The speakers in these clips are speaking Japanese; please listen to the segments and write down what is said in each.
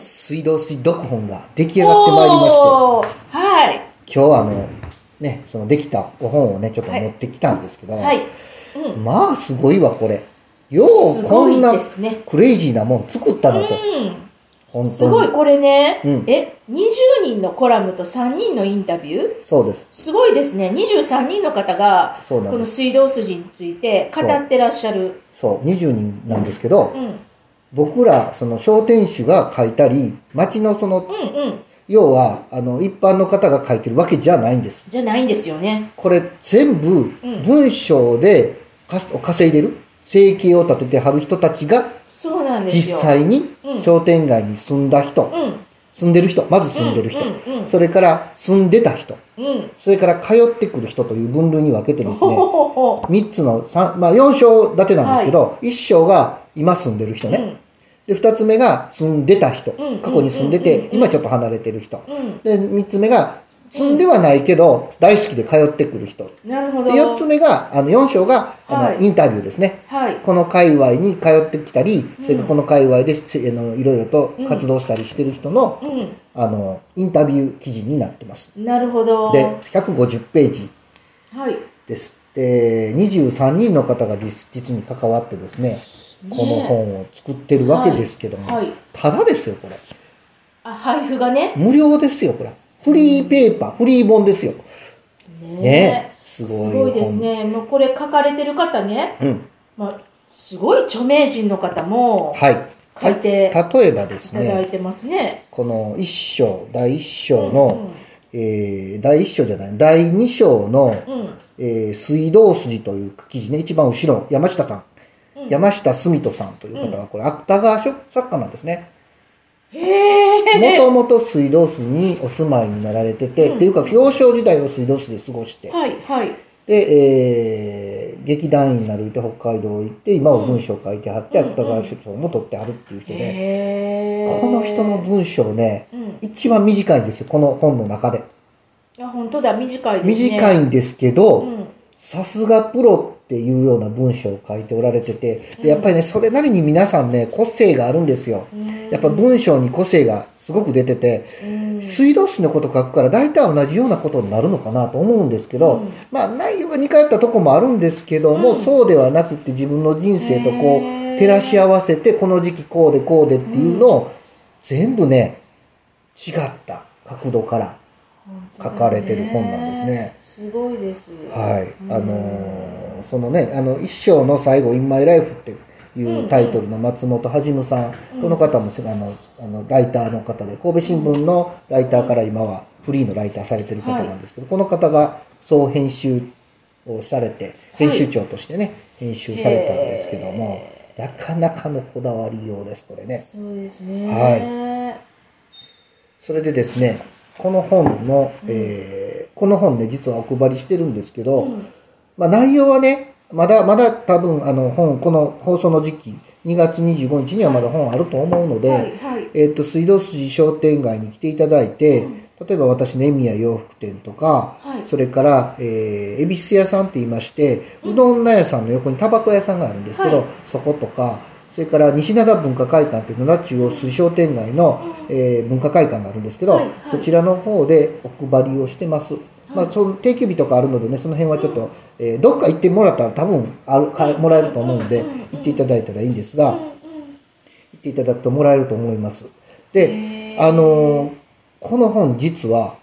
水道水読本が出来上がってまいりまして、はい。今日はあの、ね、そのできたお本をね、ちょっと持ってきたんですけど、はい。まあすごいわ、これ。ようこんなクレイジーなもん作ったなと。うん。本当に。すごい、これね、うんえ、20人のコラムと3人のインタビュー？そうです。すごいですね。23人の方が、この水道筋について語ってらっしゃる。そう、20人なんですけど、うん。僕ら、その商店主が書いたり、町のその、うんうん。要は、あの、一般の方が書いてるわけじゃないんです。じゃないんですよね。これ全部文章でかす稼いでる？生計を立ててはる人たちがそうなんです実よ。際にうん商店街に住んだ人、うん。住んでる人、まず住んでる人、うんうんうんそれから住んでた人、うん。それから通ってくる人という分類に分けてですほね、ほほほ。3つの、三まあ4章立てなんですけど、1章が今住んでる人ね。で、2つ目が住んでた人うん。過去に住んでて、今ちょっと離れてる人。うん。で、3つ目が住んではないけど、大好きで通ってくる人。なるほど。で、4つ目が、あの、4章が、あの、はいインタビューですね。はい。この界隈に通ってきたり、それからこの界隈で、せあの、いろいろと活動したりしてる人の、うあの、インタビュー記事になってます。ん。なるほど。で、150ページはい。です。で、23人の方が実実に関わってですね、この本を作ってるわけですけども、はいはいただですよ、これ。あ、配布がね。無料ですよ、これ。フリーペーパー、フリー本ですよ。ねねすごいすごいですね。もうこれ書かれてる方ね。うん。まあ、すごい著名人の方もはい。書いてた例えばですね、いただいてますね。この一章、第一章の、えー第一章じゃない、第二章の、うん。えー水道筋という記事ね、一番後ろ、山下さん。山下澄人さんという方は、これ、芥川書作家なんですね。もともと水道筋にお住まいになられてて、っていうか、幼少時代を水道筋で過ごして、はい、はい。で、えー劇団員になるって北海道行って、今は文章書いてはって、芥川賞も取ってはるっていう人で。この人の文章ね、うん一番短いんですよ、この本の中で。あ、本当だ、短いですね。短いんですけど、うん。さすがプロっていうような文章を書いておられてて、でやっぱりね、それなりに皆さんね、個性があるんですよ。やっぱ文章に個性がすごく出てて、水道水のこと書くから大体同じようなことになるのかなと思うんですけど、まあ内容が似通ったとこもあるんですけども、そうではなくって自分の人生とこう、照らし合わせて、この時期こうでこうでっていうのを、全部ね、違った角度から書かれてる本なんですね。すごいです。はい。あのーそのね、あの、一章の最後、In My Life っていうタイトルの松本はじむさん。この方も、あの、あの、ライターの方で、神戸新聞のライターから今はフリーのライターされてる方なんですけど、この方が総編集をされて、編集長としてね、編集されたんですけども、なかなかのこだわりようです、これね。そうですね。はそれでですね、この本の、えーこの本ね、実はお配りしてるんですけど、まあ内容はね、まだ、まだ多分、あの本、この放送の時期、2月25日にはまだ本あると思うので、はいはい。えっ、と、水道筋商店街に来ていただいて、例えば私のエミヤ洋服店とか、はい。それから、えー、恵比寿屋さんって言いまして、うどん屋さんの横にタバコ屋さんがあるんですけど、はい。そことか、それから西灘文化会館っていう灘中央水商店街の、えー文化会館があるんですけど、はいはい。そちらの方でお配りをしてます。まあ、その定休日とかあるのでね、その辺はちょっと、えーどっか行ってもらったら多分あるかもらえると思うので、行っていただいたらいいんですが、行っていただくともらえると思います。で、あのーこの本実は、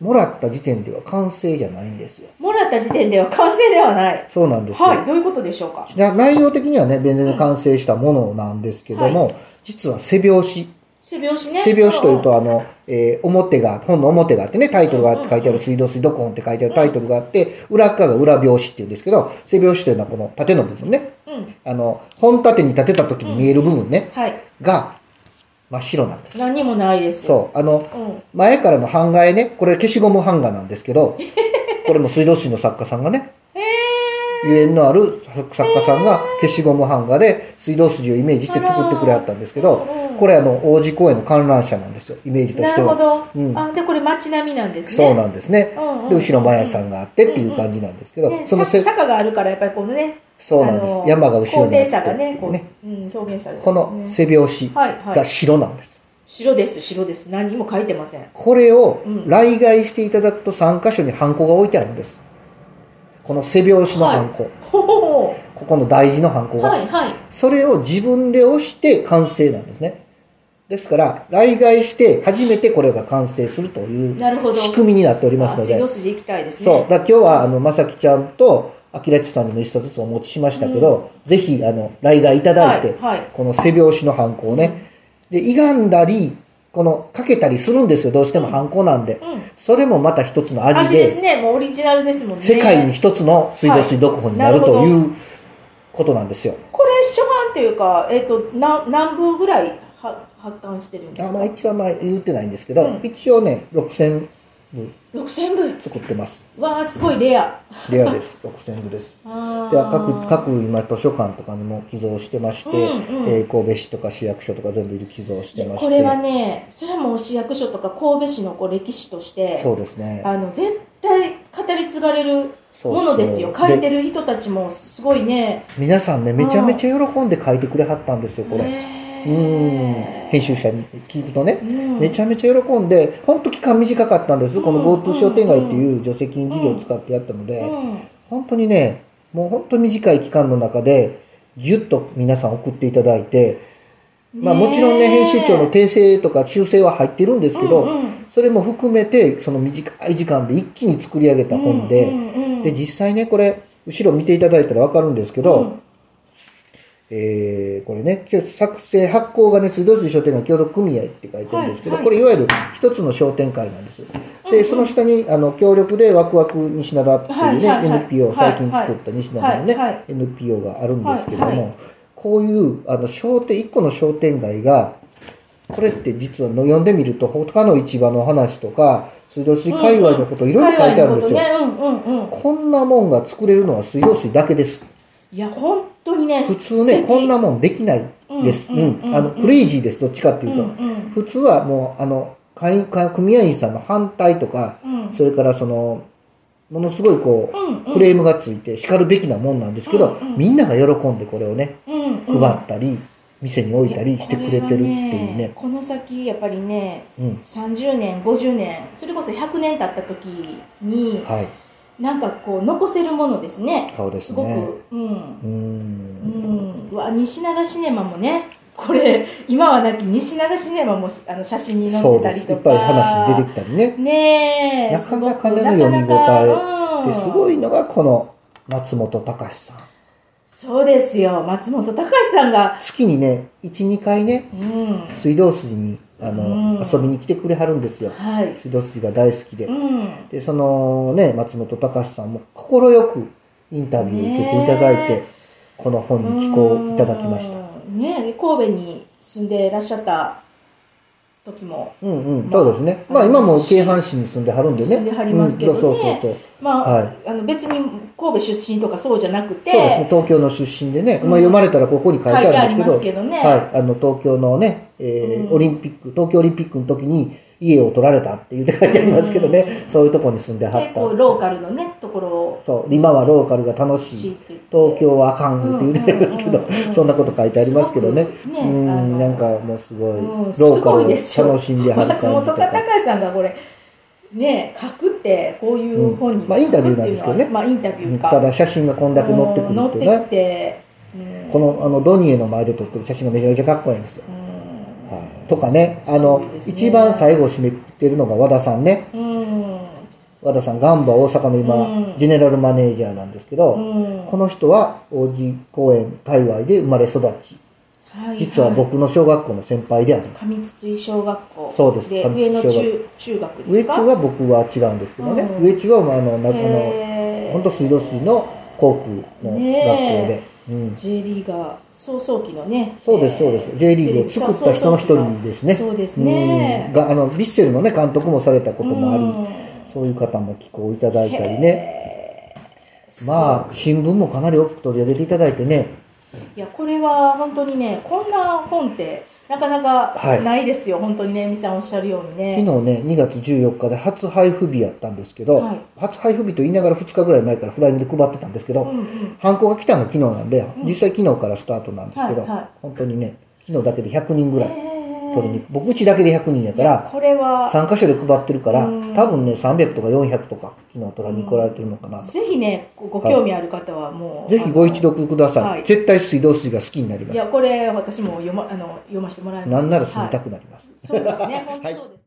もらった時点では完成じゃないんですよ。もらった時点では完成ではない。そうなんですよ。はい、どういうことでしょうか？な内容的にはね、全然完成したものなんですけども、実は背表紙。背拍子ね。背表紙というと、あの、えー表が、本の表があってね、タイトルがあって書いてある水道水読本って書いてあるタイトルがあって、裏側が裏表紙って言うんですけど、背表紙というのはこの縦の部分ね。うん。あの、本縦に立てた時に見える部分ね、はい。が真っ白なんです。何にもないです。そう。あの、うん。前からの版画絵ね、これ消しゴム版画なんですけど、これも水道水の作家さんがね、ゆえんのある作家さんが消しゴム版画で水道筋をイメージして作ってくれはったんですけど、これあの、王子公園の観覧車なんですよ、イメージとしては。なるほど。うんあ、で、これ街並みなんですね。そうなんですねうんうん。で、後ろマヤさんがあってっていう感じなんですけど、ね、その坂があるから、やっぱりこのね。そうなんです山が後ろにあって高低差がね、こう、ねうん、表現されてね。の背表紙はいはいが白なんです。白です白です何も書いてませんこれを来外していただくと3箇所にハンコが置いてあるんです。この背拍子のハンコ。ほほほここの大事のハンコが。はいはいそれを自分で押して完成なんですね。ですから、来外して初めてこれが完成するというなるほど仕組みになっておりますのであ水道。筋行きたいですねそう。だ今日は、あの、まさきちゃんと、あきらちさんにも一冊ずつお持ちしましたけど、ぜひ、あの、来外いただいて、はいはいこの背拍子のハンコをね、で、歪んだり、この、かけたりするんですよ。どうしてもハンコなんで。それもままた一つの味で、味ですねもうオリジナルですもんね世界に一つの水道水読本になるということなんですよ。これ初版っていうかえっ、と何何部ぐらいは発刊してるんですか？あまあ一応まあ言ってないんですけど、一応ね、6000部。6000部？作ってます。わあすごいレア。レアです。6000部です。あで各、各今図書館とかにも寄贈してまして、うんうん。えー神戸市とか市役所とか全部寄贈してまして。これはねそれはもう市役所とか神戸市のこう歴史としてそうですね。あの絶対語り継がれるものですよ。書いてる人たちもすごいね。皆さんね、めちゃめちゃ喜んで書いてくれはったんですよ、これ。へうん。編集者に聞くとね、ん。めちゃめちゃ喜んで、ほんと期間短かったんです。この GoTo 商店街っていう助成金事業を使ってやったので、うん。本当にね、もう本当短い期間の中で、ぎゅっと皆さん送っていただいて、まあもちろんね、編集長の訂正とか修正は入ってるんですけど、うんうん。それも含めて、その短い時間で一気に作り上げた本で、うんうんうん。で、実際ね、これ、後ろ見ていただいたらわかるんですけど、えー、これね、作成発行がね、水道水商店街協同組合って書いてるんですけど、はい。はいこれいわゆる一つの商店会なんです。で、その下に、あの、協力でワクワク西灘っていうね、はいはいはい。NPO、はい最近作った西灘のね、はいはい。NPO があるんですけども、はいはい。こういう、あの、商店、一個の商店街が、これって実はの読んでみると、他の市場の話とか、水道水界隈のこといろいろ書いてあるんですよ。こんなもんが作れるのは水道水だけです。いや本当にね普通ね、こんなもんできないです。ううんあの、クレイジーです、どっちかっていうと。うんうん。普通はもう、あの、会員、会組合員さんの反対とか、うん。それからその、ものすごいこう、うんうん。クレームがついて叱るべきなもんなんですけど、みんなが喜んでこれをね、うんうん。配ったり、店に置いたりしてくれてるっていうね。この先やっぱりね、うん。30年50年それこそ100年経った時に、はい。なんかこう残せるものですね。そうですね。ごく。うん。うーん。うん。うわ西灘シネマもねこれ今はなき西灘シネマもあの写真に載。ってたりとか。いっぱい話に出てきたりね。ねえなかなかねの読み応えうん。ですごいのがこの松本隆さん。そうですよ。松本隆さんが。月にね、1、2回ね、うん。水道水にあの、うん遊びに来てくれはるんですよ。はい水道水が大好きで。うんで、そのね、松本隆さんも快くインタビューを受けていただいて、ねこの本に寄稿いただきました。うんね神戸に住んでいらっしゃった時もうんうん、まあそうですね。あまあ今も京阪市に住んではるんでね。住んではりますけどね。うん。そうそうそう。まあ,、はい。あの別に神戸出身とかそうじゃなくてそうですね、東京の出身でね、まあ読まれたらここに書いてあるんですけど、けどね。はい、あの東京のね、えーオリンピック、東京オリンピックの時に家を取られたっていうで書いてありますけどね、そういうとこに住んではった。結構ローカルのね。ところをそう、今はローカルが楽しい。東京はあかんって言うてますけどうん。うんうんう、ん。そんなこと書いてありますけどね。ね。うん、なんかもうすごい、うん。ローカルを楽しんではる松本感じとか。隆さんがこれね書くってこういう本にうんまあインタビューなんですけどね。まあインタビューか。ただ写真がこんだけ載ってくるうんっていうね。載ってきて。うんこのあのドニエの前で撮ってる写真がめちゃめちゃかっこいいんですよ。はい、とかね、あの、ね。一番最後を締めくくってるのが和田さんね。うん。和田さん、ガンバ大阪の今、うん。ジェネラルマネージャーなんですけど、うん。この人は王子公園界隈で生まれ育ち、はい実は僕の小学校の先輩である。上筒井小学校。そうです。上上野筒井小学中中学ですか？上中は僕は違うんですけどね、うん。上中はまああの、なあの、本当水道水の航空の学校で、ねうん、J リーガー創創期のねそうです、そうです。J リーグを作った人の一人ですね。そうですねうんが、あの、ヴィッセルのね、監督もされたこともありうん、そういう方も寄稿いただいたりね。まあ、新聞もかなり大きく取り上げていただいてね。いやこれは本当にねこんな本ってなかなかはい。ないですよ、本当にねみさんおっしゃるようにね。昨日ね、2月14日で初配布日やったんですけど、はい。初配布日と言いながら2日ぐらい前からフライングで配ってたんですけど、うんうん。ハンコが来たのが昨日なんで、実際昨日からスタートなんですけど、はいはい。本当にね、昨日だけで100人ぐらい、へ取僕うちだけで100人やからこれは3箇所で配ってるからうん。多分ね300とか400とか昨日取りに来られてるのかな、ぜひねごご興味ある方はもう、ぜひご一読ください、はい。絶対水道水が好きになります。いやこれ私も読まあの読ませてもらいます。なんなら住みたくなります、はい、そうですね。本当はいそうです